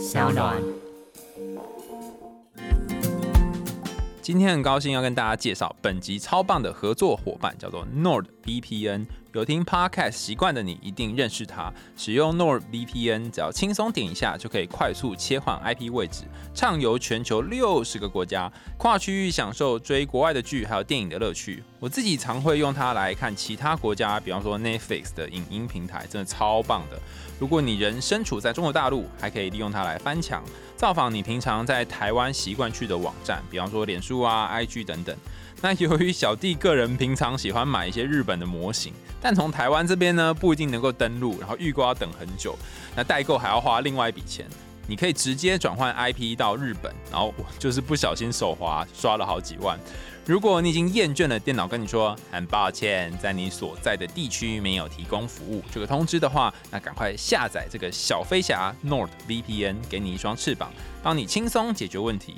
小暖。今天很高兴要跟大家介绍本集超棒的合作伙伴，叫做 NordVPN。有听 Podcast 习惯的你一定认识它。使用 NordVPN，只要轻松点一下，就可以快速切换 IP 位置，畅游全球六十个国家，跨区域享受追国外的剧还有电影的乐趣。我自己常会用它来看其他国家，比方说 Netflix 的影音平台，真的超棒的。如果你人身处在中国大陆，还可以利用它来翻墙，造访你平常在台湾习惯去的网站，比方说脸书啊、IG 等等。那由于小弟个人平常喜欢买一些日本的模型，但从台湾这边呢不一定能够登录，然后预购要等很久，那代购还要花另外一笔钱。你可以直接转换 IP 到日本，然后就是不小心手滑刷了好几万。如果你已经厌倦了电脑跟你说很抱歉，在你所在的地区没有提供服务这个通知的话，那赶快下载这个小飞侠 NordVPN，给你一双翅膀，帮你轻松解决问题。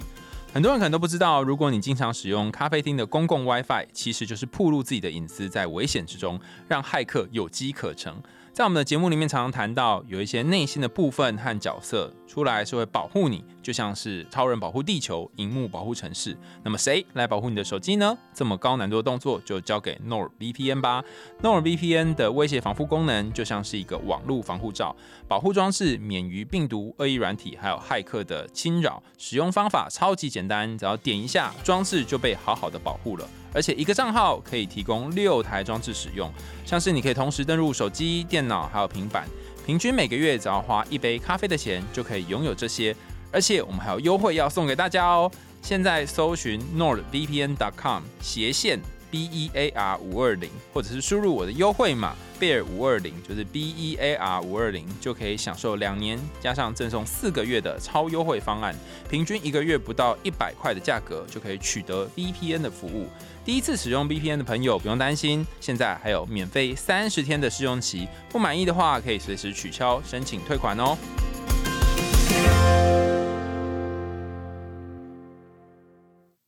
很多人可能都不知道，如果你经常使用咖啡厅的公共 WiFi，其实就是暴露自己的隐私在危险之中，让骇客有机可乘。在我们的节目里面，常常谈到有一些内心的部分和角色出来是会保护你，就像是超人保护地球，荧幕保护城市。那么谁来保护你的手机呢？这么高难度的动作就交给 NordVPN 吧。NordVPN 的威胁防护功能就像是一个网络防护罩，保护装置免于病毒、恶意软体还有骇客的侵扰。使用方法超级简单，只要点一下，装置就被好好的保护了。而且一个账号可以提供六台装置使用，像是你可以同时登录手机、电脑还有平板，平均每个月只要花一杯咖啡的钱就可以拥有这些。而且我们还有优惠要送给大家哦！现在搜寻 nordvpn.com 斜线 b e a r 五二零，或者是输入我的优惠码 bear 五二零，就是 b e a r 五二零，就可以享受两年加上赠送四个月的超优惠方案，平均一个月不到一百块的价格就可以取得 VPN 的服务。第一次使用 VPN 的朋友不用担心，现在还有免费三十天的试用期，不满意的话可以随时取消申请退款哦。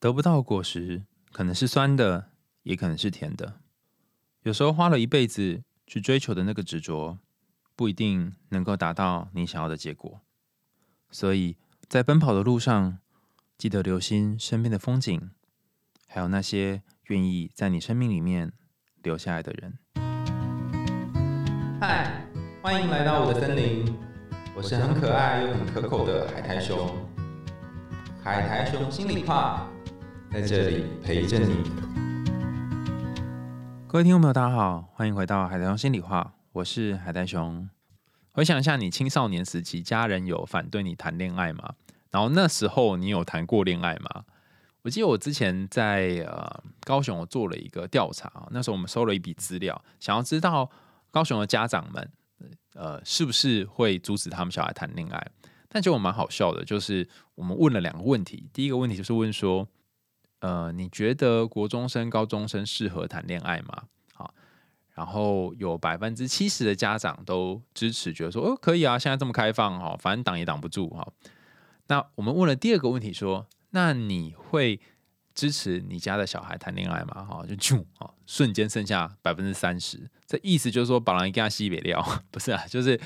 得不到果实，可能是酸的，也可能是甜的。有时候花了一辈子去追求的那个执着，不一定能够达到你想要的结果。所以在奔跑的路上，记得留心身边的风景。还有那些愿意在你生命里面留下来的人。嗨，欢迎来到我的森林，我是很可爱又很可口的海苔熊。海苔熊心里话，在这里陪着你。各位听众朋友，大家好，欢迎回到海苔熊心里话，我是海苔熊。回想一下，你青少年时期，家人有反对你谈恋爱吗？然后那时候你有谈过恋爱吗？我记得我之前在呃高雄，我做了一个调查那时候我们收了一笔资料，想要知道高雄的家长们呃是不是会阻止他们小孩谈恋爱。但结果蛮好笑的，就是我们问了两个问题，第一个问题就是问说，呃，你觉得国中生、高中生适合谈恋爱吗？好，然后有百分之七十的家长都支持，觉得说哦可以啊，现在这么开放哈，反正挡也挡不住哈。那我们问了第二个问题说。那你会支持你家的小孩谈恋爱吗？哈，就就啊，瞬间剩下百分之三十。这意思就是说，把人给他吸北料，不是啊？就是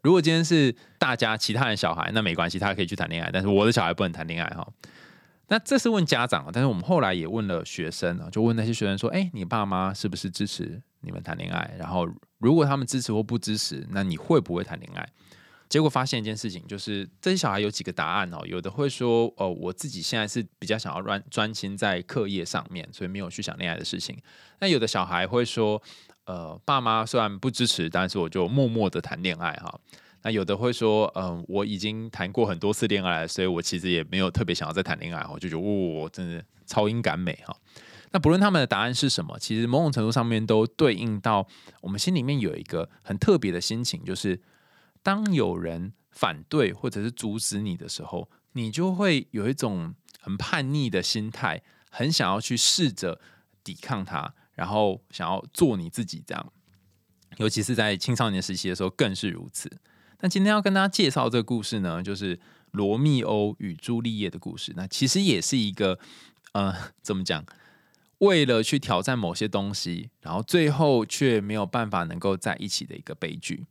如果今天是大家其他人小孩，那没关系，他可以去谈恋爱。但是我的小孩不能谈恋爱哈。那这是问家长啊，但是我们后来也问了学生啊，就问那些学生说：“哎，你爸妈是不是支持你们谈恋爱？然后如果他们支持或不支持，那你会不会谈恋爱？”结果发现一件事情，就是这些小孩有几个答案哦。有的会说，哦，我自己现在是比较想要专专心在课业上面，所以没有去想恋爱的事情。那有的小孩会说，呃，爸妈虽然不支持，但是我就默默的谈恋爱哈。那有的会说，嗯，我已经谈过很多次恋爱，所以我其实也没有特别想要再谈恋爱我就觉得，哦，真的超英感美哈。那不论他们的答案是什么，其实某种程度上面都对应到我们心里面有一个很特别的心情，就是。当有人反对或者是阻止你的时候，你就会有一种很叛逆的心态，很想要去试着抵抗他，然后想要做你自己这样。尤其是在青少年时期的时候，更是如此。那今天要跟大家介绍这个故事呢，就是罗密欧与朱丽叶的故事。那其实也是一个呃，怎么讲？为了去挑战某些东西，然后最后却没有办法能够在一起的一个悲剧。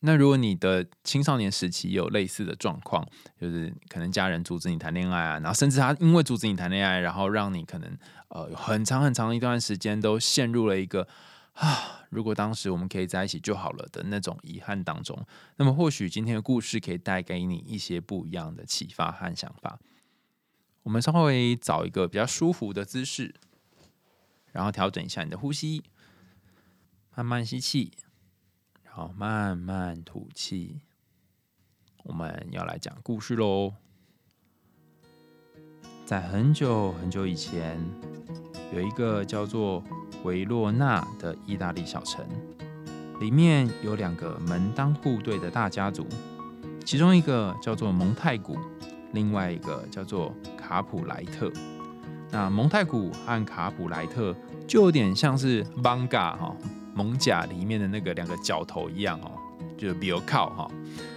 那如果你的青少年时期有类似的状况，就是可能家人阻止你谈恋爱啊，然后甚至他因为阻止你谈恋爱，然后让你可能呃很长很长一段时间都陷入了一个啊，如果当时我们可以在一起就好了的那种遗憾当中，那么或许今天的故事可以带给你一些不一样的启发和想法。我们稍微找一个比较舒服的姿势，然后调整一下你的呼吸，慢慢吸气。好，慢慢吐气。我们要来讲故事喽。在很久很久以前，有一个叫做维洛纳的意大利小城，里面有两个门当户对的大家族，其中一个叫做蒙太古，另外一个叫做卡普莱特。那蒙太古和卡普莱特就有点像是邦嘎哈。蒙甲里面的那个两个角头一样哦，就比如靠哈，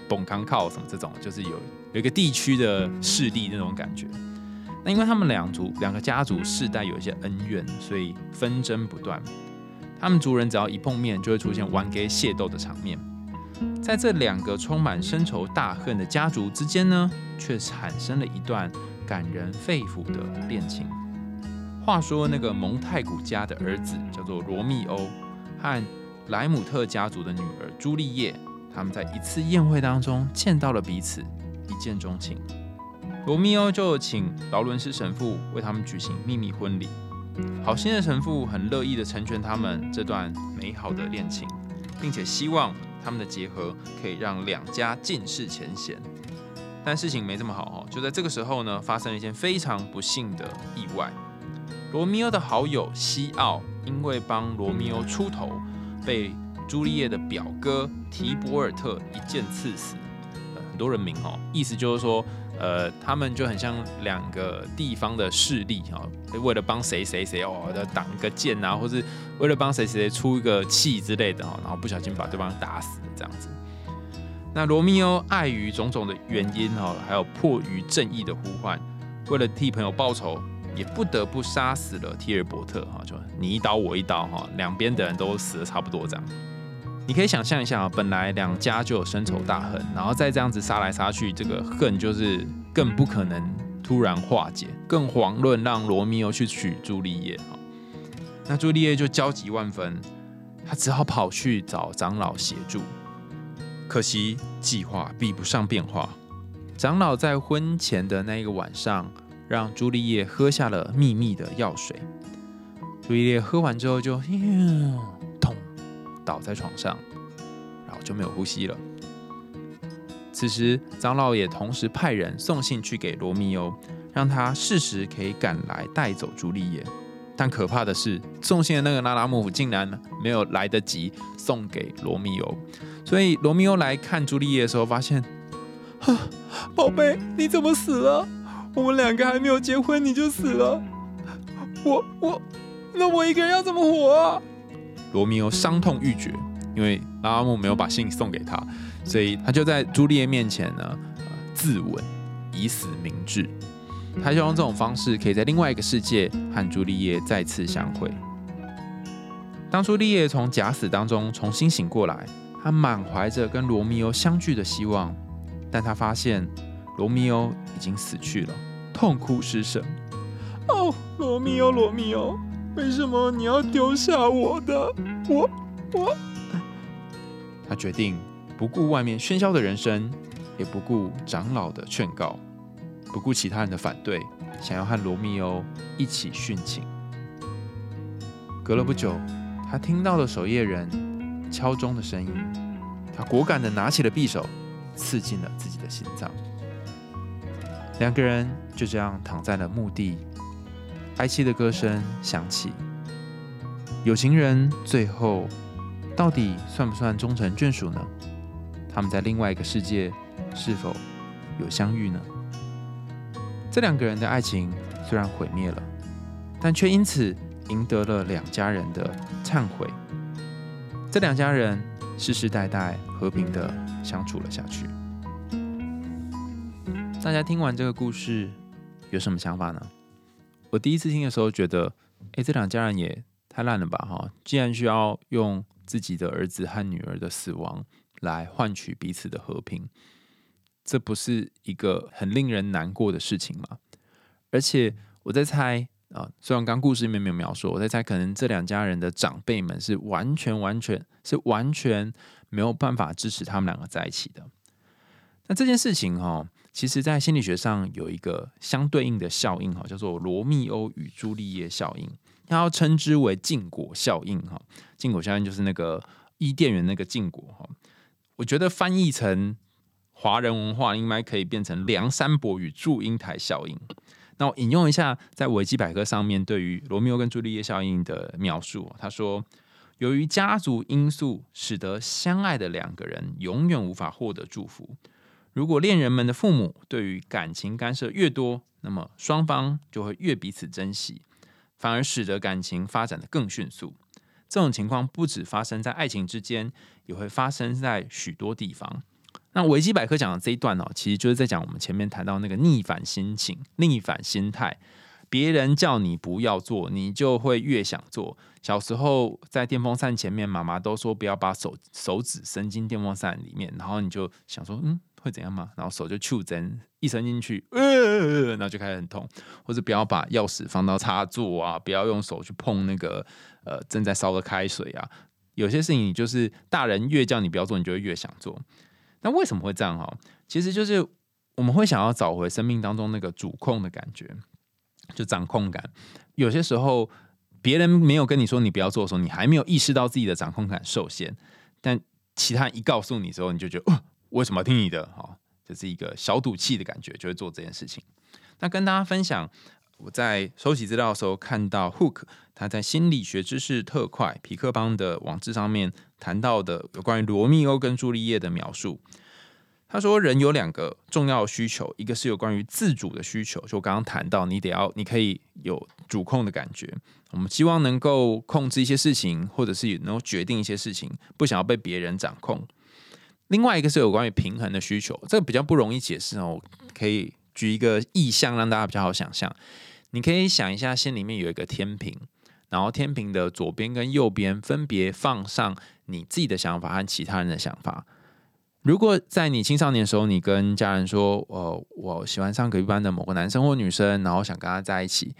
崩康靠什么这种，就是有有一个地区的势力那种感觉。那因为他们两族两个家族世代有一些恩怨，所以纷争不断。他们族人只要一碰面，就会出现玩给械斗的场面。在这两个充满深仇大恨的家族之间呢，却产生了一段感人肺腑的恋情。话说那个蒙太古家的儿子叫做罗密欧。和莱姆特家族的女儿朱丽叶，他们在一次宴会当中见到了彼此，一见钟情。罗密欧就请劳伦斯神父为他们举行秘密婚礼。好心的神父很乐意的成全他们这段美好的恋情，并且希望他们的结合可以让两家尽释前嫌。但事情没这么好哦，就在这个时候呢，发生了一件非常不幸的意外。罗密欧的好友西奥。因为帮罗密欧出头，被朱丽叶的表哥提博尔特一剑刺死。很多人名哦，意思就是说，呃，他们就很像两个地方的势力哈，为了帮谁谁谁哦，要挡一个剑啊，或是为了帮谁谁谁出一个气之类的哈，然后不小心把对方打死这样子。那罗密欧碍于种种的原因哈，还有迫于正义的呼唤，为了替朋友报仇。也不得不杀死了提尔伯特哈，就你一刀我一刀哈，两边的人都死的差不多这样。你可以想象一下啊，本来两家就有深仇大恨，然后再这样子杀来杀去，这个恨就是更不可能突然化解，更遑论让罗密欧去娶朱丽叶哈。那朱丽叶就焦急万分，他只好跑去找长老协助。可惜计划比不上变化，长老在婚前的那一个晚上。让朱丽叶喝下了秘密的药水。朱丽叶喝完之后就倒在床上，然后就没有呼吸了。此时长老也同时派人送信去给罗密欧，让他适时可以赶来带走朱丽叶。但可怕的是，送信的那个拉拉姆夫竟然没有来得及送给罗密欧。所以罗密欧来看朱丽叶的时候，发现，宝贝，你怎么死了？我们两个还没有结婚你就死了，我我，那我一个人要怎么活啊？罗密欧伤痛欲绝，因为拉拉木没有把信送给他，所以他就在朱丽叶面前呢，自刎，以死明志。他希望这种方式可以在另外一个世界和朱丽叶再次相会。当朱丽叶从假死当中重新醒过来，他满怀着跟罗密欧相聚的希望，但他发现。罗密欧已经死去了，痛哭失声。哦，罗密欧，罗密欧，为什么你要丢下我的？我，我。他决定不顾外面喧嚣的人声，也不顾长老的劝告，不顾其他人的反对，想要和罗密欧一起殉情。隔了不久，他听到了守夜人敲钟的声音，他果敢的拿起了匕首，刺进了自己的心脏。两个人就这样躺在了墓地，哀戚的歌声响起。有情人最后到底算不算终成眷属呢？他们在另外一个世界是否有相遇呢？这两个人的爱情虽然毁灭了，但却因此赢得了两家人的忏悔。这两家人世世代代和平的相处了下去。大家听完这个故事有什么想法呢？我第一次听的时候觉得，哎，这两家人也太烂了吧！哈，既然需要用自己的儿子和女儿的死亡来换取彼此的和平，这不是一个很令人难过的事情吗？而且我在猜啊，虽然刚故事里面没有描述，我在猜可能这两家人的长辈们是完全、完全是完全没有办法支持他们两个在一起的。那这件事情哈，其实在心理学上有一个相对应的效应哈，叫做罗密欧与朱丽叶效应，要称之为禁果效应哈。禁果效应就是那个伊甸园那个禁果哈。我觉得翻译成华人文化应该可以变成梁山伯与祝英台效应。那我引用一下在维基百科上面对于罗密欧跟朱丽叶效应的描述，他说：由于家族因素，使得相爱的两个人永远无法获得祝福。如果恋人们的父母对于感情干涉越多，那么双方就会越彼此珍惜，反而使得感情发展的更迅速。这种情况不止发生在爱情之间，也会发生在许多地方。那维基百科讲的这一段哦，其实就是在讲我们前面谈到那个逆反心情、逆反心态。别人叫你不要做，你就会越想做。小时候在电风扇前面，妈妈都说不要把手手指伸进电风扇里面，然后你就想说，嗯。会怎样吗？然后手就触针一伸进去，呃，然后就开始很痛。或者不要把钥匙放到插座啊，不要用手去碰那个呃正在烧的开水啊。有些事情你就是大人越叫你不要做，你就会越想做。那为什么会这样哈？其实就是我们会想要找回生命当中那个主控的感觉，就掌控感。有些时候别人没有跟你说你不要做的时候，你还没有意识到自己的掌控感受限，但其他人一告诉你之后，你就觉得。为什么听你的？哈，这是一个小赌气的感觉，就会做这件事情。那跟大家分享，我在收集资料的时候看到 Hook 他在心理学知识特快皮克邦的网志上面谈到的有关于罗密欧跟朱丽叶的描述。他说，人有两个重要需求，一个是有关于自主的需求，就我刚刚谈到，你得要你可以有主控的感觉。我们希望能够控制一些事情，或者是能够决定一些事情，不想要被别人掌控。另外一个是有关于平衡的需求，这个比较不容易解释哦。可以举一个意象让大家比较好想象。你可以想一下，心里面有一个天平，然后天平的左边跟右边分别放上你自己的想法和其他人的想法。如果在你青少年的时候，你跟家人说：“呃，我喜欢上隔壁班的某个男生或女生，然后想跟他在一起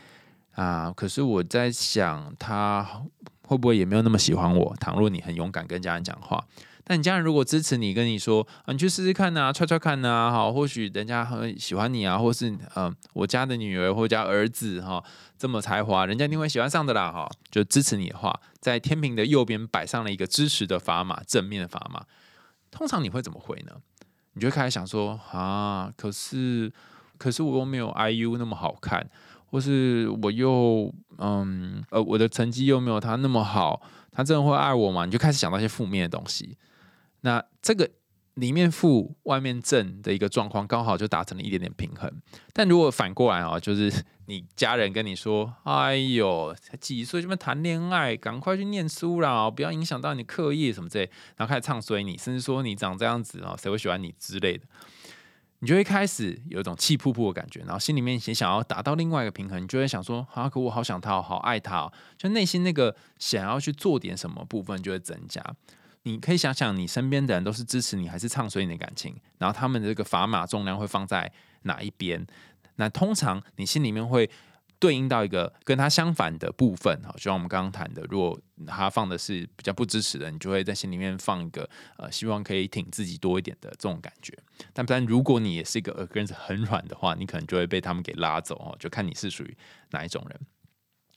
啊。”可是我在想，他会不会也没有那么喜欢我？倘若你很勇敢跟家人讲话。但你家人如果支持你，跟你说啊，你去试试看呐，踹踹看呐，好，或许人家很喜欢你啊，或是呃，我家的女儿或家儿子哈，这么才华，人家一定会喜欢上的啦，哈，就支持你的话，在天平的右边摆上了一个支持的砝码，正面的砝码，通常你会怎么回呢？你就开始想说啊，可是可是我又没有 IU 那么好看，或是我又嗯呃，我的成绩又没有他那么好，他真的会爱我吗？你就开始想到一些负面的东西。那这个里面负外面正的一个状况，刚好就达成了一点点平衡。但如果反过来啊，就是你家人跟你说：“哎呦，才几岁就么谈恋爱，赶快去念书啦，不要影响到你课业什么之类。”然后开始唱衰你，甚至说你长这样子啊，谁会喜欢你之类的，你就会开始有一种气扑扑的感觉，然后心里面也想要达到另外一个平衡，你就会想说：“啊，可我好想他，好爱他。”就内心那个想要去做点什么部分就会增加。你可以想想，你身边的人都是支持你还是唱衰你的感情？然后他们的这个砝码重量会放在哪一边？那通常你心里面会对应到一个跟他相反的部分，哈，就像我们刚刚谈的，如果他放的是比较不支持的，你就会在心里面放一个呃，希望可以挺自己多一点的这种感觉。但但如果你也是一个耳根子很软的话，你可能就会被他们给拉走哦，就看你是属于哪一种人。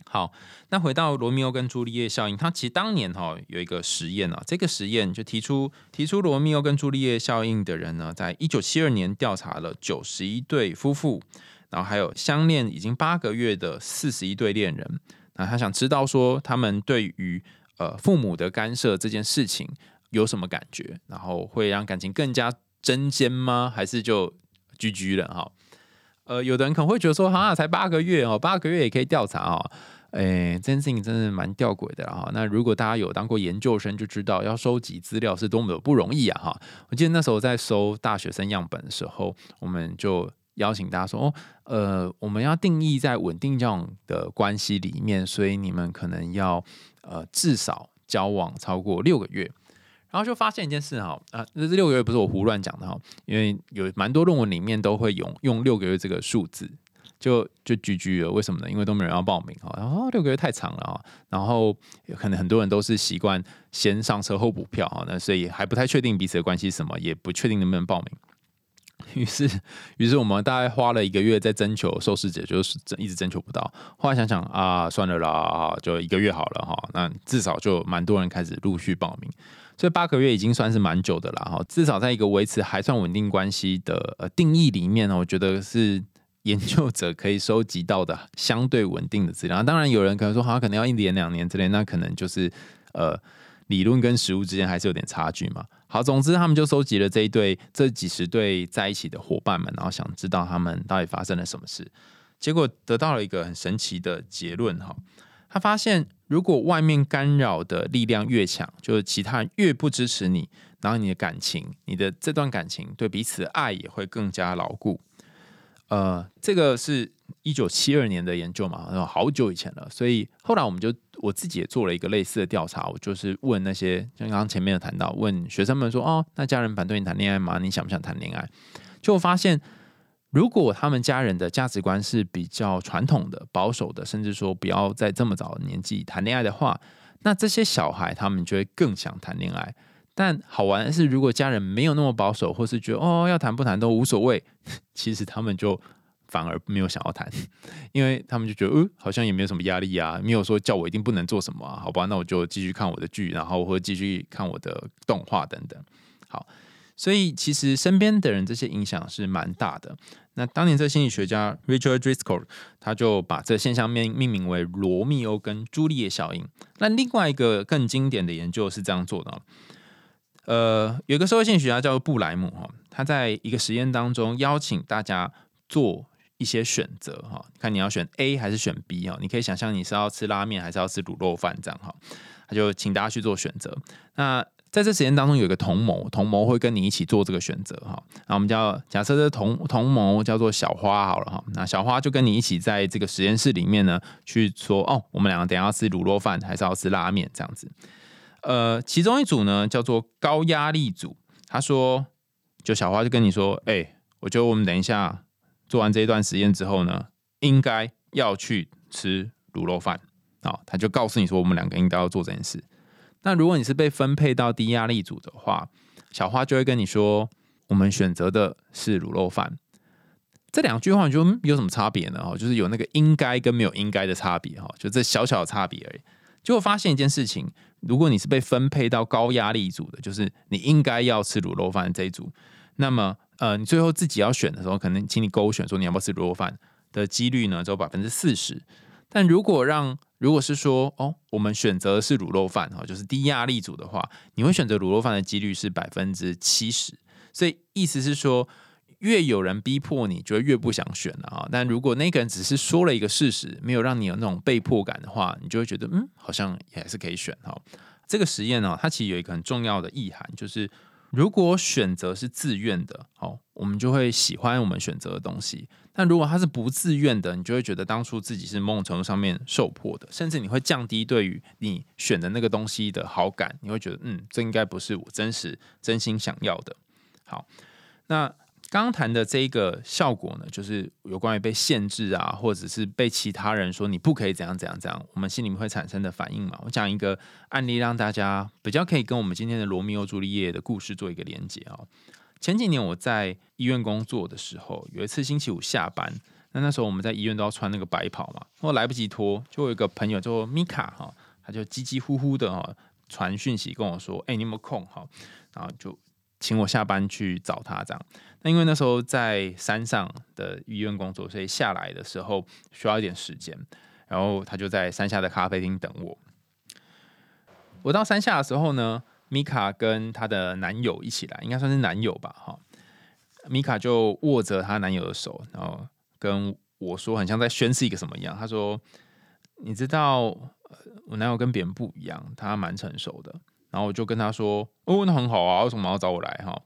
好，那回到罗密欧跟朱丽叶效应，它其实当年哈有一个实验啊，这个实验就提出提出罗密欧跟朱丽叶效应的人呢，在一九七二年调查了九十一对夫妇，然后还有相恋已经八个月的四十一对恋人，那他想知道说他们对于呃父母的干涉这件事情有什么感觉，然后会让感情更加针尖吗？还是就居居了哈？呃，有的人可能会觉得说，哈，才八个月哦，八个月也可以调查哦。哎，这件事情真的蛮吊诡的哈。那如果大家有当过研究生，就知道要收集资料是多么的不容易啊哈。我记得那时候在收大学生样本的时候，我们就邀请大家说，哦，呃，我们要定义在稳定交往的关系里面，所以你们可能要呃至少交往超过六个月。然然后就发现一件事哈，啊，这六个月不是我胡乱讲的哈，因为有蛮多论文里面都会用用六个月这个数字，就就 GG 了。为什么呢？因为都没人要报名哈，然后六个月太长了啊，然后可能很多人都是习惯先上车后补票哈，那所以还不太确定彼此的关系什么，也不确定能不能报名。于是，于是我们大概花了一个月在征求受试者，就是一直征求不到。后来想想啊，算了啦，就一个月好了哈。那至少就蛮多人开始陆续报名，所以八个月已经算是蛮久的了哈。至少在一个维持还算稳定关系的呃定义里面呢，我觉得是研究者可以收集到的相对稳定的资料。当然，有人可能说，好像可能要一年两年之类，那可能就是呃。理论跟实物之间还是有点差距嘛。好，总之他们就收集了这一对这几十对在一起的伙伴们，然后想知道他们到底发生了什么事。结果得到了一个很神奇的结论哈。他发现，如果外面干扰的力量越强，就是其他人越不支持你，然后你的感情，你的这段感情对彼此的爱也会更加牢固。呃，这个是一九七二年的研究嘛，好久以前了。所以后来我们就。我自己也做了一个类似的调查，我就是问那些像刚刚前面有谈到，问学生们说：“哦，那家人反对你谈恋爱吗？你想不想谈恋爱？”就发现，如果他们家人的价值观是比较传统的、保守的，甚至说不要在这么早的年纪谈恋爱的话，那这些小孩他们就会更想谈恋爱。但好玩的是，如果家人没有那么保守，或是觉得哦要谈不谈都无所谓，其实他们就。反而没有想要谈，因为他们就觉得，呃，好像也没有什么压力啊，没有说叫我一定不能做什么啊，好吧，那我就继续看我的剧，然后或者继续看我的动画等等。好，所以其实身边的人这些影响是蛮大的。那当年这心理学家 Richard Driscoll 他就把这现象命命名为罗密欧跟朱丽叶效应。那另外一个更经典的研究是这样做的，呃，有个社会心理学家叫做布莱姆哈，他在一个实验当中邀请大家做。一些选择哈，看你要选 A 还是选 B 哈，你可以想象你是要吃拉面还是要吃卤肉饭这样哈，他就请大家去做选择。那在这实验当中有一个同谋，同谋会跟你一起做这个选择哈。那我们叫假设这同同谋叫做小花好了哈，那小花就跟你一起在这个实验室里面呢去说哦，我们两个等下要吃卤肉饭还是要吃拉面这样子。呃，其中一组呢叫做高压力组，他说就小花就跟你说，哎，我觉得我们等一下。做完这一段实验之后呢，应该要去吃卤肉饭啊，他就告诉你说，我们两个应该要做这件事。那如果你是被分配到低压力组的话，小花就会跟你说，我们选择的是卤肉饭。这两句话你觉得有什么差别呢？哦，就是有那个应该跟没有应该的差别哈，就这小小的差别而已。结果发现一件事情，如果你是被分配到高压力组的，就是你应该要吃卤肉饭这一组，那么。呃，你最后自己要选的时候，可能请你勾选说你要不要吃卤肉饭的几率呢，只有百分之四十。但如果让如果是说哦，我们选择是卤肉饭哈，就是低压力组的话，你会选择卤肉饭的几率是百分之七十。所以意思是说，越有人逼迫你，就会越不想选了啊。但如果那个人只是说了一个事实，没有让你有那种被迫感的话，你就会觉得嗯，好像也还是可以选哈。这个实验呢，它其实有一个很重要的意涵，就是。如果选择是自愿的，好，我们就会喜欢我们选择的东西。但如果它是不自愿的，你就会觉得当初自己是某种程度上面受迫的，甚至你会降低对于你选的那个东西的好感。你会觉得，嗯，这应该不是我真实真心想要的。好，那。刚谈的这一个效果呢，就是有关于被限制啊，或者是被其他人说你不可以怎样怎样怎样，我们心里面会产生的反应嘛。我讲一个案例，让大家比较可以跟我们今天的罗密欧朱丽叶的故事做一个连接啊。前几年我在医院工作的时候，有一次星期五下班，那那时候我们在医院都要穿那个白袍嘛，我来不及脱，就有一个朋友叫米卡哈，他就叽叽呼呼的哈传讯息跟我说，哎，你有没有空哈？然后就。请我下班去找他，这样。那因为那时候在山上的医院工作，所以下来的时候需要一点时间。然后他就在山下的咖啡厅等我。我到山下的时候呢，米卡跟她的男友一起来，应该算是男友吧，哈。米卡就握着她男友的手，然后跟我说，很像在宣誓一个什么一样。他说：“你知道，我男友跟别人不一样，他蛮成熟的。”然后我就跟他说：“哦，那很好啊，为什么要找我来？哈。”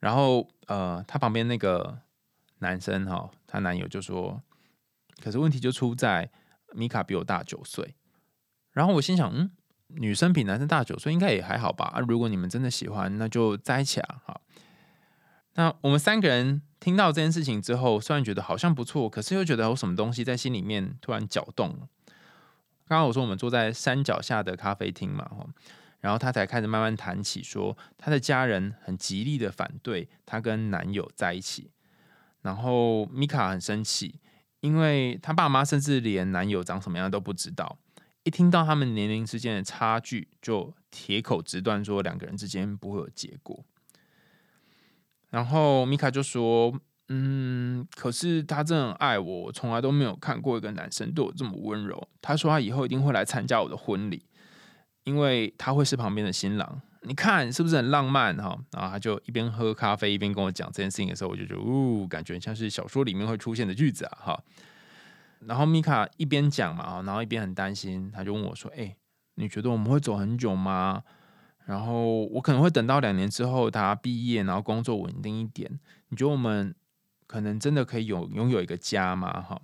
然后呃，他旁边那个男生哈，他男友就说：“可是问题就出在米卡比我大九岁。”然后我心想：“嗯，女生比男生大九岁，应该也还好吧？啊，如果你们真的喜欢，那就在一起啊！好，那我们三个人听到这件事情之后，虽然觉得好像不错，可是又觉得有什么东西在心里面突然搅动了。刚刚我说我们坐在山脚下的咖啡厅嘛，哈，然后他才开始慢慢谈起，说他的家人很极力的反对他跟男友在一起，然后米卡很生气，因为他爸妈甚至连男友长什么样都不知道。一听到他们年龄之间的差距，就铁口直断说两个人之间不会有结果。然后米卡就说：“嗯，可是他真的很爱我，我从来都没有看过一个男生对我这么温柔。他说他以后一定会来参加我的婚礼，因为他会是旁边的新郎。你看是不是很浪漫哈？然后他就一边喝咖啡一边跟我讲这件事情的时候，我就觉得，呜，感觉像是小说里面会出现的句子啊，哈。”然后米卡一边讲嘛，然后一边很担心，他就问我说：“哎，你觉得我们会走很久吗？然后我可能会等到两年之后他毕业，然后工作稳定一点。你觉得我们可能真的可以有拥有一个家吗？”哈，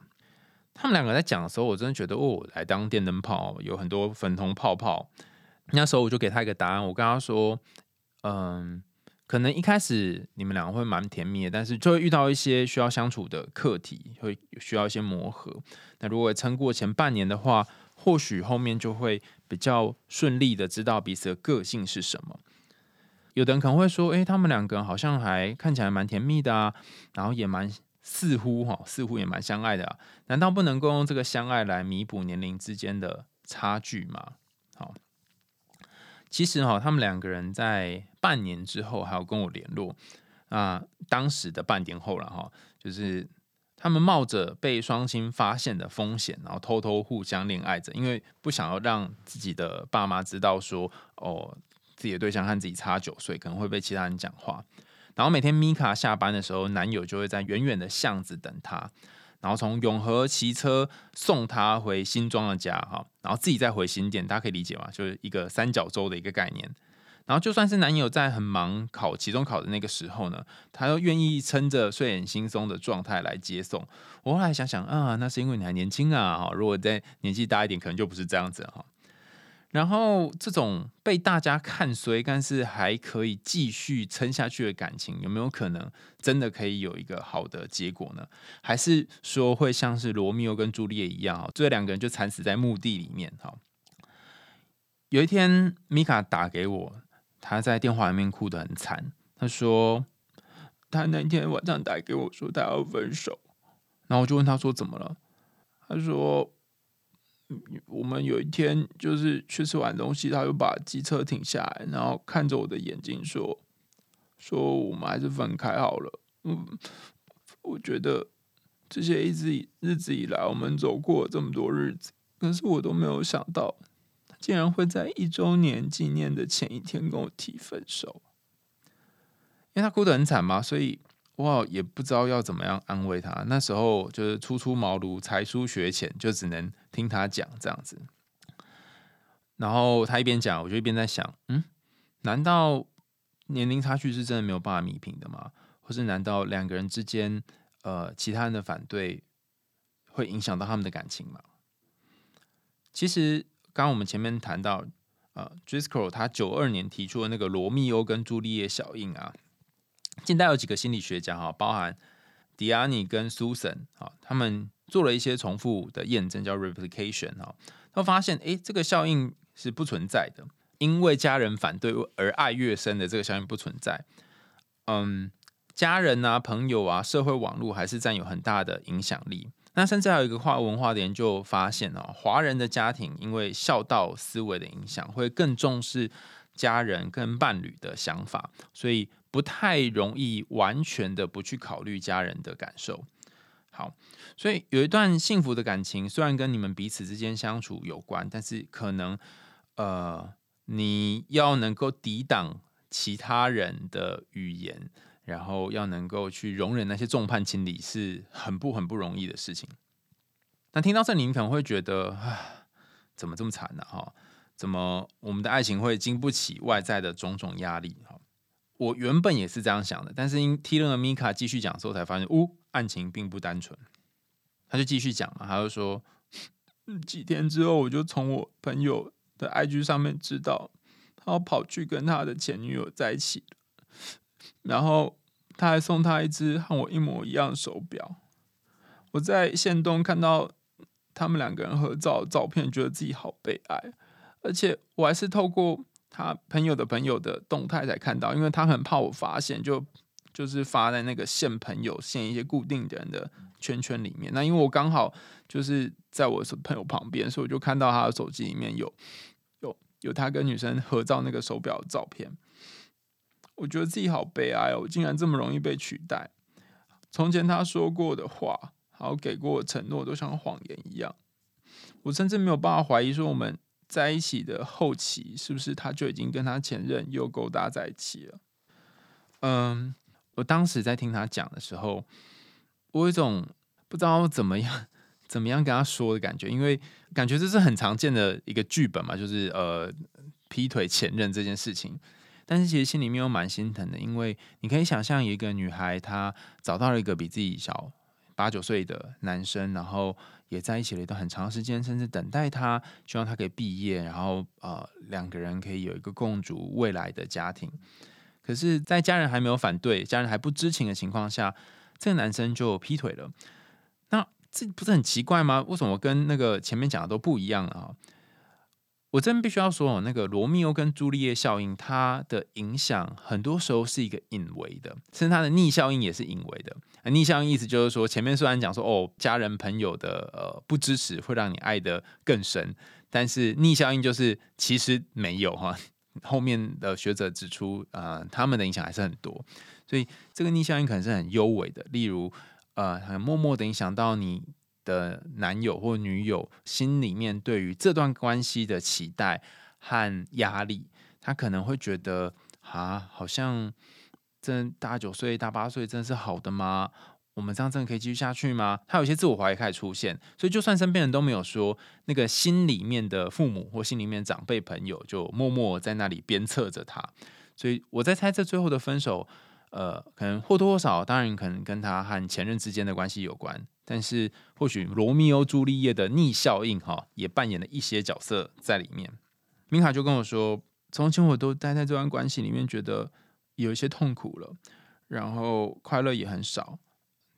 他们两个在讲的时候，我真的觉得哦，来当电灯泡，有很多粉红泡泡。那时候我就给他一个答案，我跟他说：“嗯。”可能一开始你们两个会蛮甜蜜的，但是就会遇到一些需要相处的课题，会需要一些磨合。那如果撑过前半年的话，或许后面就会比较顺利的知道彼此的个性是什么。有的人可能会说：“诶，他们两个好像还看起来蛮甜蜜的啊，然后也蛮似乎哈，似乎也蛮相爱的啊，难道不能够用这个相爱来弥补年龄之间的差距吗？”好。其实哈，他们两个人在半年之后还有跟我联络啊。当时的半年后了哈，就是他们冒着被双亲发现的风险，然后偷偷互相恋爱着，因为不想要让自己的爸妈知道说哦，自己的对象和自己差九岁，可能会被其他人讲话。然后每天米卡下班的时候，男友就会在远远的巷子等她。然后从永和骑车送他回新庄的家，哈，然后自己再回新店，大家可以理解吗？就是一个三角洲的一个概念。然后就算是男友在很忙考期中考的那个时候呢，他都愿意撑着睡眼惺忪的状态来接送。我后来想想啊，那是因为你还年轻啊，哈，如果在年纪大一点，可能就不是这样子哈。然后这种被大家看衰，但是还可以继续撑下去的感情，有没有可能真的可以有一个好的结果呢？还是说会像是罗密欧跟朱丽叶一样，哈，最后两个人就惨死在墓地里面？哈，有一天米卡打给我，他在电话里面哭得很惨，他说他那天晚上打给我说他要分手，然后我就问他说怎么了？他说。我们有一天就是去吃完东西，他就把机车停下来，然后看着我的眼睛说：“说我们还是分开好了。”嗯，我觉得这些一直日子以来，我们走过这么多日子，可是我都没有想到，他竟然会在一周年纪念的前一天跟我提分手。因为他哭得很惨嘛，所以。我也不知道要怎么样安慰他。那时候就是初出茅庐、才疏学浅，就只能听他讲这样子。然后他一边讲，我就一边在想：嗯，难道年龄差距是真的没有办法弥平的吗？或是难道两个人之间，呃，其他人的反对会影响到他们的感情吗？其实，刚刚我们前面谈到，呃，Driscoll 他九二年提出的那个罗密欧跟朱丽叶效应啊。近代有几个心理学家哈，包含迪亚尼跟 Susan 哈，他们做了一些重复的验证，叫 replication 哈，他发现诶，这个效应是不存在的，因为家人反对而爱越深的这个效应不存在。嗯，家人啊、朋友啊、社会网络还是占有很大的影响力。那甚至还有一个跨文化的研究发现哦，华人的家庭因为孝道思维的影响，会更重视家人跟伴侣的想法，所以。不太容易完全的不去考虑家人的感受。好，所以有一段幸福的感情，虽然跟你们彼此之间相处有关，但是可能呃，你要能够抵挡其他人的语言，然后要能够去容忍那些众叛亲离，是很不很不容易的事情。那听到这里，你可能会觉得啊，怎么这么惨呢？哈，怎么我们的爱情会经不起外在的种种压力？我原本也是这样想的，但是因 T 伦和米卡继续讲之后，才发现，呜，案情并不单纯。他就继续讲嘛，他就说，几天之后，我就从我朋友的 IG 上面知道，他要跑去跟他的前女友在一起然后他还送他一只和我一模一样的手表。我在县东看到他们两个人合照照片，觉得自己好悲哀，而且我还是透过他朋友的朋友的动态才看到，因为他很怕我发现，就就是发在那个现朋友、现一些固定的人的圈圈里面。那因为我刚好就是在我朋友旁边，所以我就看到他的手机里面有有有他跟女生合照那个手表照片。我觉得自己好悲哀哦，竟然这么容易被取代。从前他说过的话。还有给过我承诺，都像谎言一样。我甚至没有办法怀疑说，我们在一起的后期，是不是他就已经跟他前任又勾搭在一起了？嗯，我当时在听他讲的时候，我有一种不知道怎么样、怎么样跟他说的感觉，因为感觉这是很常见的一个剧本嘛，就是呃劈腿前任这件事情。但是其实心里面又蛮心疼的，因为你可以想象一个女孩，她找到了一个比自己小。八九岁的男生，然后也在一起了一段很长时间，甚至等待他，希望他可以毕业，然后呃两个人可以有一个共主未来的家庭。可是，在家人还没有反对、家人还不知情的情况下，这个男生就劈腿了。那这不是很奇怪吗？为什么跟那个前面讲的都不一样啊？我真必须要说哦，那个罗密欧跟朱丽叶效应，它的影响很多时候是一个隐微的，甚至它的逆效应也是隐微的。逆效应意思就是说，前面虽然讲说哦，家人朋友的呃不支持会让你爱得更深，但是逆效应就是其实没有哈。后面的学者指出，呃，他们的影响还是很多，所以这个逆效应可能是很幽微的，例如呃，很默默的影响到你。的男友或女友心里面对于这段关系的期待和压力，他可能会觉得啊，好像这大九岁、大八岁真的是好的吗？我们这样真的可以继续下去吗？他有些自我怀疑开始出现，所以就算身边人都没有说，那个心里面的父母或心里面长辈朋友就默默在那里鞭策着他。所以我在猜，这最后的分手，呃，可能或多或少，当然可能跟他和前任之间的关系有关。但是，或许罗密欧朱丽叶的逆效应哈，也扮演了一些角色在里面。明卡就跟我说，从前我都待在这段关系里面，觉得有一些痛苦了，然后快乐也很少。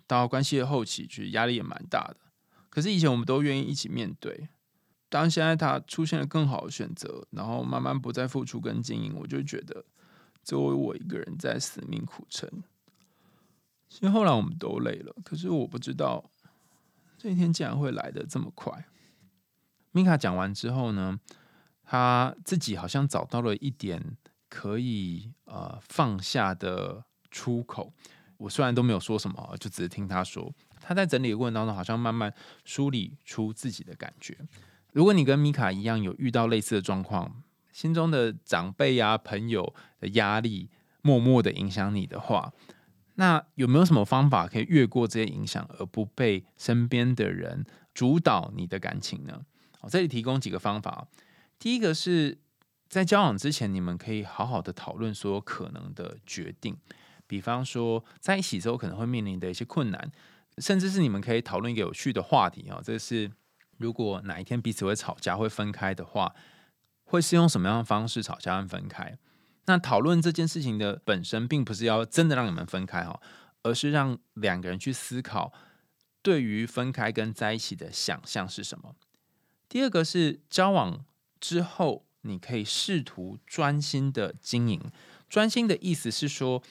到关系的后期，其实压力也蛮大的。可是以前我们都愿意一起面对。当现在他出现了更好的选择，然后慢慢不再付出跟经营，我就觉得只有我一个人在死命苦撑。其实后来我们都累了，可是我不知道。这一天竟然会来的这么快。米卡讲完之后呢，他自己好像找到了一点可以呃放下的出口。我虽然都没有说什么，就只是听他说，他在整理的过程当中，好像慢慢梳理出自己的感觉。如果你跟米卡一样有遇到类似的状况，心中的长辈呀、朋友的压力默默的影响你的话。那有没有什么方法可以越过这些影响，而不被身边的人主导你的感情呢？我这里提供几个方法。第一个是在交往之前，你们可以好好的讨论所有可能的决定，比方说在一起之后可能会面临的一些困难，甚至是你们可以讨论一个有趣的话题啊。这是如果哪一天彼此会吵架、会分开的话，会是用什么样的方式吵架和分开？那讨论这件事情的本身，并不是要真的让你们分开哈，而是让两个人去思考对于分开跟在一起的想象是什么。第二个是交往之后，你可以试图专心的经营。专心的意思是说，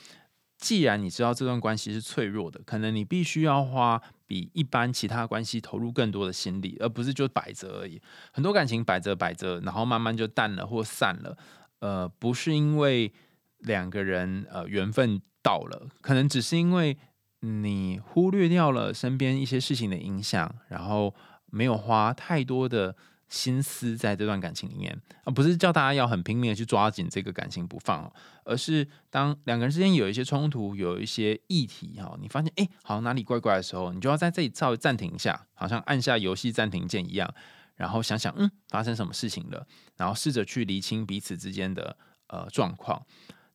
既然你知道这段关系是脆弱的，可能你必须要花比一般其他关系投入更多的心力，而不是就摆着而已。很多感情摆着摆着，然后慢慢就淡了或散了。呃，不是因为两个人呃缘分到了，可能只是因为你忽略掉了身边一些事情的影响，然后没有花太多的心思在这段感情里面啊，不是叫大家要很拼命的去抓紧这个感情不放，而是当两个人之间有一些冲突，有一些议题哈，你发现哎，好像哪里怪怪的时候，你就要在这里稍微暂停一下，好像按下游戏暂停键一样。然后想想，嗯，发生什么事情了？然后试着去厘清彼此之间的呃状况。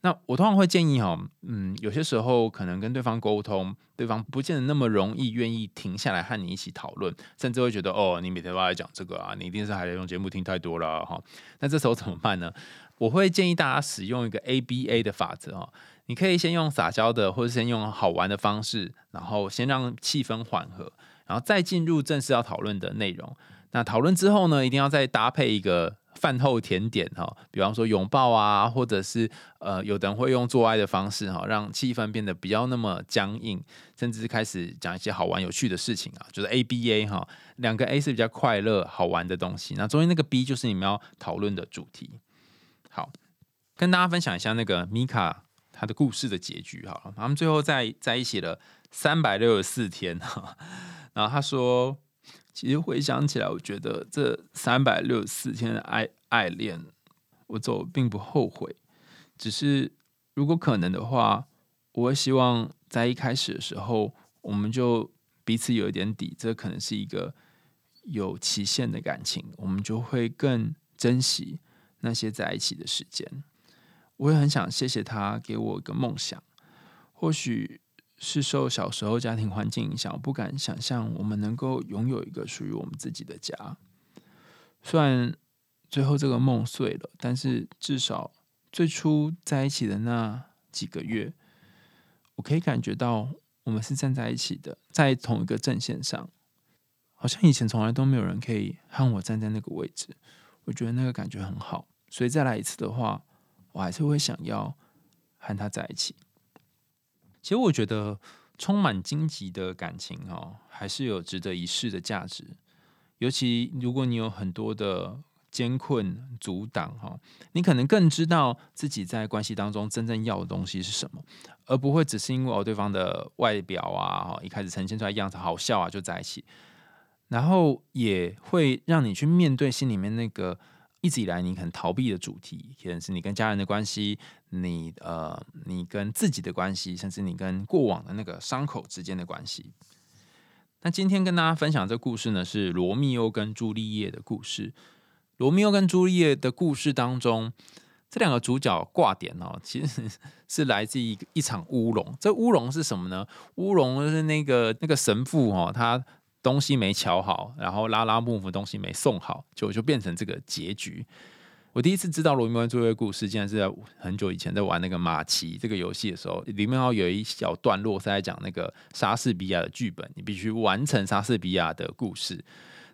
那我通常会建议哈，嗯，有些时候可能跟对方沟通，对方不见得那么容易愿意停下来和你一起讨论，甚至会觉得哦，你每天都在讲这个啊，你一定是还在用节目听太多了哈。那这时候怎么办呢？我会建议大家使用一个 ABA 的法则哈，你可以先用撒娇的，或者先用好玩的方式，然后先让气氛缓和，然后再进入正式要讨论的内容。那讨论之后呢，一定要再搭配一个。饭后甜点哈，比方说拥抱啊，或者是呃，有的人会用做爱的方式哈，让气氛变得比较那么僵硬，甚至开始讲一些好玩有趣的事情啊，就是 A B A 哈，两个 A 是比较快乐好玩的东西，那中间那个 B 就是你们要讨论的主题。好，跟大家分享一下那个米卡他的故事的结局哈，他们最后在在一起了三百六十四天哈，然后他说。其实回想起来，我觉得这三百六十四天的爱爱恋，我走并不后悔。只是如果可能的话，我会希望在一开始的时候，我们就彼此有一点底，这可能是一个有期限的感情，我们就会更珍惜那些在一起的时间。我也很想谢谢他给我一个梦想，或许。是受小时候家庭环境影响，不敢想象我们能够拥有一个属于我们自己的家。虽然最后这个梦碎了，但是至少最初在一起的那几个月，我可以感觉到我们是站在一起的，在同一个阵线上。好像以前从来都没有人可以和我站在那个位置，我觉得那个感觉很好。所以再来一次的话，我还是会想要和他在一起。其实我觉得充满荆棘的感情哦，还是有值得一试的价值。尤其如果你有很多的艰困阻挡哈，你可能更知道自己在关系当中真正要的东西是什么，而不会只是因为哦对方的外表啊，一开始呈现出来样子好笑啊就在一起，然后也会让你去面对心里面那个。一直以来，你很逃避的主题，可能是你跟家人的关系，你呃，你跟自己的关系，甚至你跟过往的那个伤口之间的关系。那今天跟大家分享这故事呢，是罗密欧跟朱丽叶的故事。罗密欧跟朱丽叶的故事当中，这两个主角挂点哦，其实是来自一一场乌龙。这乌龙是什么呢？乌龙是那个那个神父哦，他。东西没瞧好，然后拉拉幕府东西没送好，就就变成这个结局。我第一次知道罗密欧朱丽故事，竟然是在很久以前在玩那个马奇这个游戏的时候，里面要有一小段落是在讲那个莎士比亚的剧本，你必须完成莎士比亚的故事。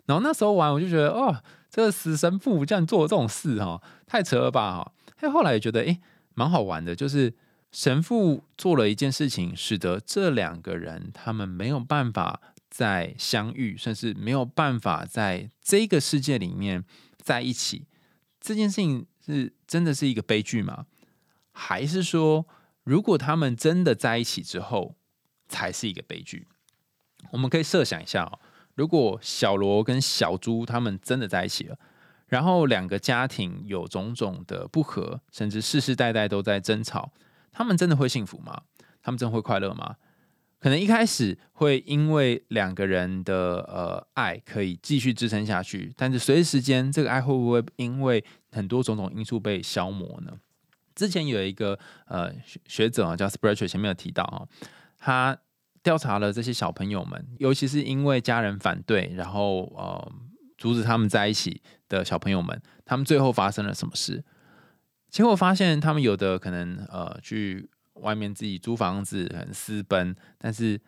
然后那时候玩，我就觉得哦，这个死神父这样做这种事哈，太扯了吧哈。哎，后来也觉得哎，蛮好玩的，就是神父做了一件事情，使得这两个人他们没有办法。在相遇，甚至没有办法在这个世界里面在一起，这件事情是真的是一个悲剧吗？还是说，如果他们真的在一起之后，才是一个悲剧？我们可以设想一下哦，如果小罗跟小朱他们真的在一起了，然后两个家庭有种种的不和，甚至世世代代都在争吵，他们真的会幸福吗？他们真的会快乐吗？可能一开始会因为两个人的呃爱可以继续支撑下去，但是随时间，这个爱会不会因为很多种种因素被消磨呢？之前有一个呃学者啊，叫 s p r e d e r 前面有提到啊，他调查了这些小朋友们，尤其是因为家人反对，然后呃阻止他们在一起的小朋友们，他们最后发生了什么事？结果发现他们有的可能呃去。外面自己租房子很私奔，但是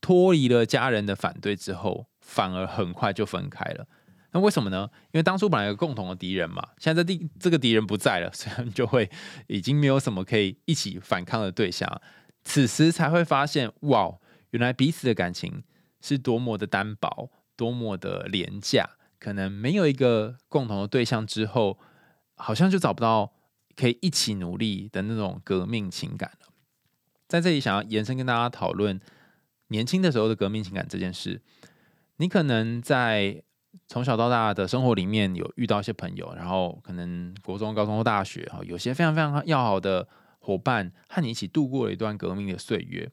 脱离了家人的反对之后，反而很快就分开了。那为什么呢？因为当初本来有共同的敌人嘛，现在敌这个敌人不在了，所以他们就会已经没有什么可以一起反抗的对象。此时才会发现，哇，原来彼此的感情是多么的单薄，多么的廉价。可能没有一个共同的对象之后，好像就找不到可以一起努力的那种革命情感了。在这里想要延伸跟大家讨论年轻的时候的革命情感这件事。你可能在从小到大的生活里面有遇到一些朋友，然后可能国中、高中或、大学哈，有些非常非常要好的伙伴和你一起度过了一段革命的岁月，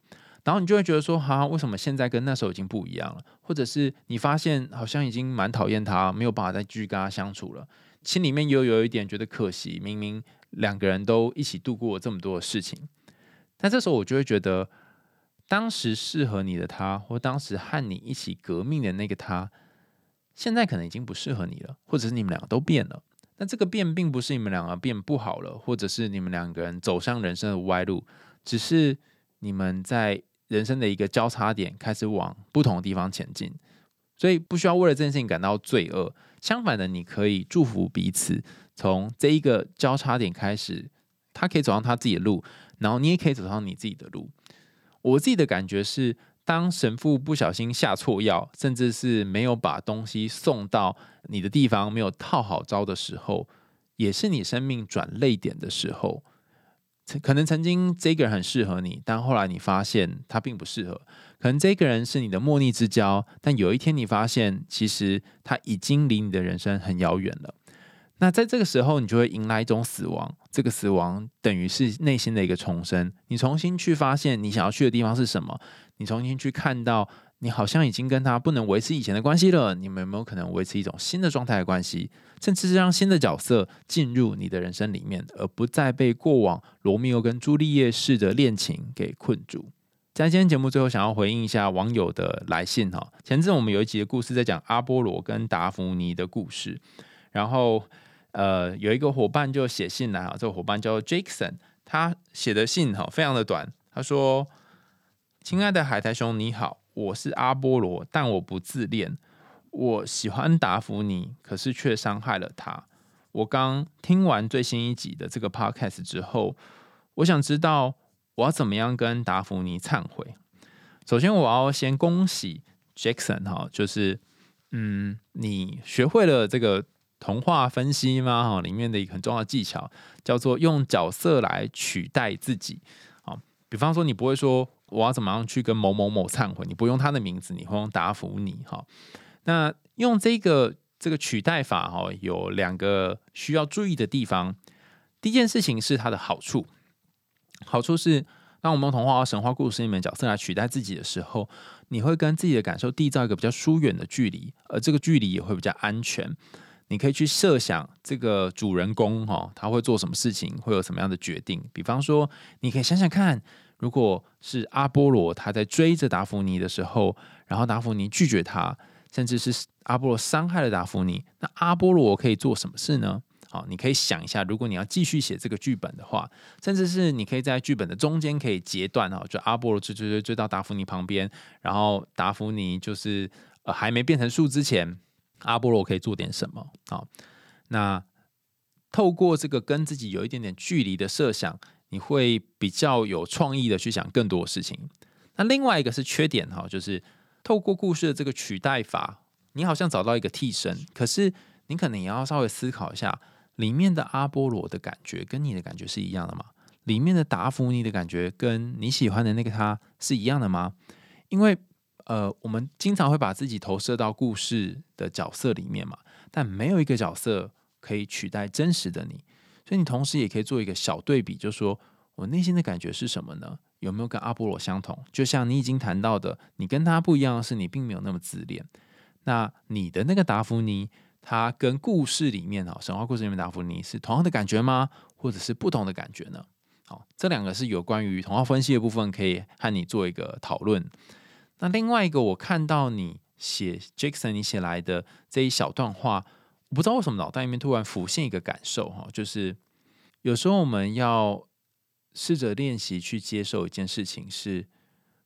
然后你就会觉得说，哈，为什么现在跟那时候已经不一样了？或者是你发现好像已经蛮讨厌他，没有办法再继续跟他相处了，心里面又有一点觉得可惜，明明。两个人都一起度过了这么多的事情。那这时候我就会觉得，当时适合你的他，或当时和你一起革命的那个他，现在可能已经不适合你了，或者是你们两个都变了。那这个变并不是你们两个变不好了，或者是你们两个人走向人生的歪路，只是你们在人生的一个交叉点开始往不同的地方前进。所以不需要为了这件事情感到罪恶，相反的，你可以祝福彼此，从这一个交叉点开始，他可以走上他自己的路，然后你也可以走上你自己的路。我自己的感觉是，当神父不小心下错药，甚至是没有把东西送到你的地方，没有套好招的时候，也是你生命转泪点的时候。可能曾经这个人很适合你，但后来你发现他并不适合。可能这个人是你的莫逆之交，但有一天你发现，其实他已经离你的人生很遥远了。那在这个时候，你就会迎来一种死亡。这个死亡等于是内心的一个重生。你重新去发现你想要去的地方是什么，你重新去看到。你好像已经跟他不能维持以前的关系了，你们有没有可能维持一种新的状态的关系，甚至是让新的角色进入你的人生里面，而不再被过往罗密欧跟朱丽叶式的恋情给困住？在今天节目最后，想要回应一下网友的来信哈。前阵我们有一集的故事在讲阿波罗跟达芙妮的故事，然后呃有一个伙伴就写信来啊，这个伙伴叫 Jackson，他写的信哈非常的短，他说：“亲爱的海苔熊，你好。”我是阿波罗，但我不自恋。我喜欢达芙妮，可是却伤害了他。我刚听完最新一集的这个 podcast 之后，我想知道我要怎么样跟达芙妮忏悔。首先，我要先恭喜 Jackson 哈，就是嗯，你学会了这个童话分析吗？哈，里面的一个很重要的技巧叫做用角色来取代自己。啊，比方说，你不会说。我要怎么样去跟某某某忏悔？你不用他的名字，你会用达芙妮哈。那用这个这个取代法哈，有两个需要注意的地方。第一件事情是它的好处，好处是当我们用童话和神话故事里面角色来取代自己的时候，你会跟自己的感受缔造一个比较疏远的距离，而这个距离也会比较安全。你可以去设想这个主人公哈，他会做什么事情，会有什么样的决定。比方说，你可以想想看。如果是阿波罗他在追着达芙妮的时候，然后达芙妮拒绝他，甚至是阿波罗伤害了达芙妮，那阿波罗可以做什么事呢？好，你可以想一下，如果你要继续写这个剧本的话，甚至是你可以在剧本的中间可以截断哈，就阿波罗追追追追到达芙妮旁边，然后达芙妮就是呃还没变成树之前，阿波罗可以做点什么？好，那透过这个跟自己有一点点距离的设想。你会比较有创意的去想更多的事情。那另外一个是缺点哈，就是透过故事的这个取代法，你好像找到一个替身，可是你可能也要稍微思考一下，里面的阿波罗的感觉跟你的感觉是一样的吗？里面的达芙妮的感觉跟你喜欢的那个他是一样的吗？因为呃，我们经常会把自己投射到故事的角色里面嘛，但没有一个角色可以取代真实的你。所以你同时也可以做一个小对比，就说我内心的感觉是什么呢？有没有跟阿波罗相同？就像你已经谈到的，你跟他不一样的是，你并没有那么自恋。那你的那个达芙妮，他跟故事里面啊，神话故事里面达芙妮是同样的感觉吗？或者是不同的感觉呢？好，这两个是有关于童话分析的部分，可以和你做一个讨论。那另外一个，我看到你写 Jackson 你写来的这一小段话。我不知道为什么脑袋里面突然浮现一个感受哈，就是有时候我们要试着练习去接受一件事情，是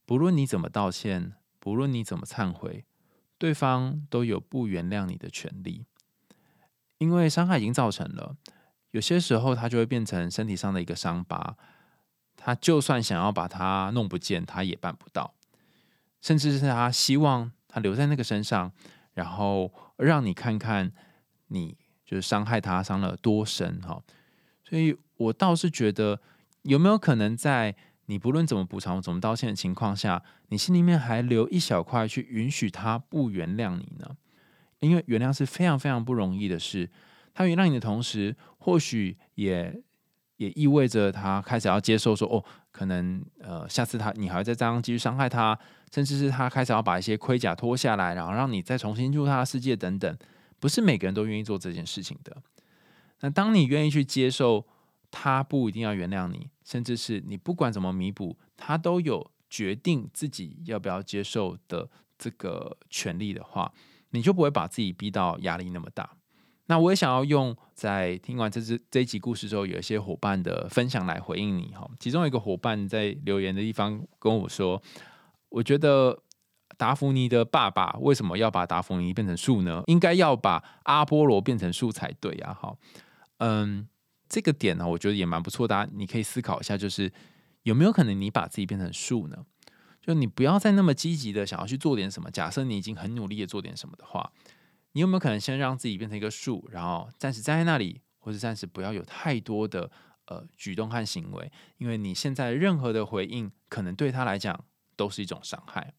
不论你怎么道歉，不论你怎么忏悔，对方都有不原谅你的权利，因为伤害已经造成了。有些时候，它就会变成身体上的一个伤疤，他就算想要把它弄不见，他也办不到，甚至是他希望他留在那个身上，然后让你看看。你就是伤害他，伤了多深哈？所以我倒是觉得，有没有可能在你不论怎么补偿、怎么道歉的情况下，你心里面还留一小块去允许他不原谅你呢？因为原谅是非常非常不容易的事。他原谅你的同时，或许也也意味着他开始要接受说，哦，可能呃，下次他你还会再这样继续伤害他，甚至是他开始要把一些盔甲脱下来，然后让你再重新进入他的世界等等。不是每个人都愿意做这件事情的。那当你愿意去接受他不一定要原谅你，甚至是你不管怎么弥补，他都有决定自己要不要接受的这个权利的话，你就不会把自己逼到压力那么大。那我也想要用在听完这支这一集故事之后，有一些伙伴的分享来回应你哈。其中一个伙伴在留言的地方跟我说：“我觉得达芙妮的爸爸为什么要把达芙妮变成树呢？应该要把阿波罗变成树才对啊！”哈，嗯，这个点呢，我觉得也蛮不错的，你可以思考一下，就是有没有可能你把自己变成树呢？就你不要再那么积极的想要去做点什么。假设你已经很努力的做点什么的话。你有没有可能先让自己变成一个树，然后暂时站在那里，或者暂时不要有太多的呃举动和行为？因为你现在任何的回应，可能对他来讲都是一种伤害。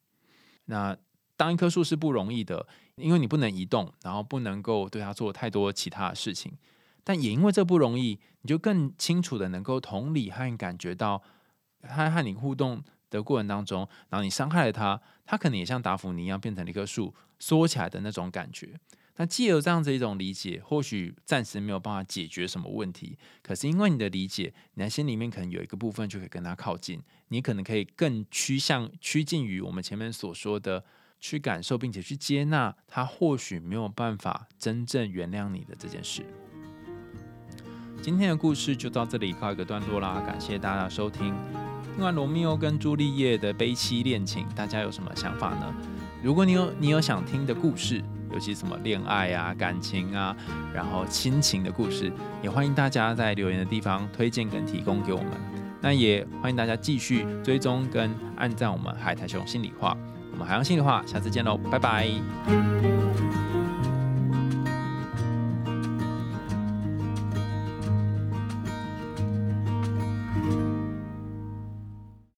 那当一棵树是不容易的，因为你不能移动，然后不能够对他做太多其他的事情。但也因为这不容易，你就更清楚的能够同理和感觉到他和你互动的过程当中，然后你伤害了他，他可能也像达芙妮一样变成了一棵树。缩起来的那种感觉，那既有这样子一种理解，或许暂时没有办法解决什么问题，可是因为你的理解，你在心里面可能有一个部分就可以跟他靠近，你可能可以更趋向趋近于我们前面所说的，去感受并且去接纳他或许没有办法真正原谅你的这件事。今天的故事就到这里告一个段落啦，感谢大家收听。听完罗密欧跟朱丽叶的悲凄恋情，大家有什么想法呢？如果你有你有想听的故事，尤其什么恋爱啊、感情啊，然后亲情的故事，也欢迎大家在留言的地方推荐跟提供给我们。那也欢迎大家继续追踪跟按赞我们海苔熊心里话。我们海洋心里话，下次见喽，拜拜。